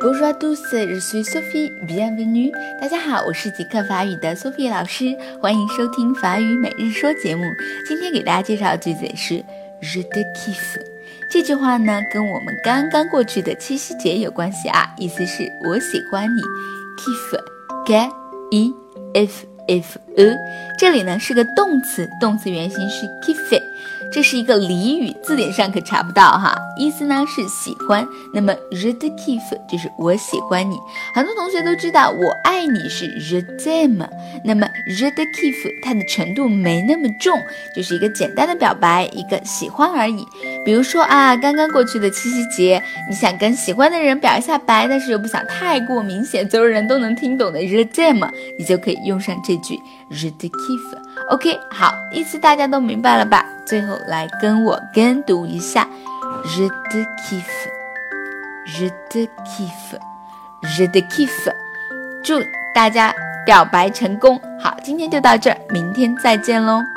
Bonjour à tous, je suis Sophie, bienvenue。大家好，我是极客法语的 Sophie 老师，欢迎收听法语每日说节目。今天给大家介绍的句子是 Je te kiffe。这句话呢，跟我们刚刚过去的七夕节有关系啊，意思是我喜欢你。Kiffe，k i f If，a 这里呢是个动词，动词原形是 k i f e t。这是一个俚语，字典上可查不到哈。意思呢是喜欢。那么 je te kiffe 就是我喜欢你。很多同学都知道我爱你是 je t'aime。那么 je te kiffe 它的程度没那么重，就是一个简单的表白，一个喜欢而已。比如说啊，刚刚过去的七夕节，你想跟喜欢的人表一下白，但是又不想太过明显，所有人都能听懂的 je t'aime，你就可以用上这句 je te kiffe。OK，好，意思大家都明白了吧？最后来跟我跟读一下，je te kiffe，je te kiffe，je te kiffe，祝大家表白成功。好，今天就到这儿，明天再见喽。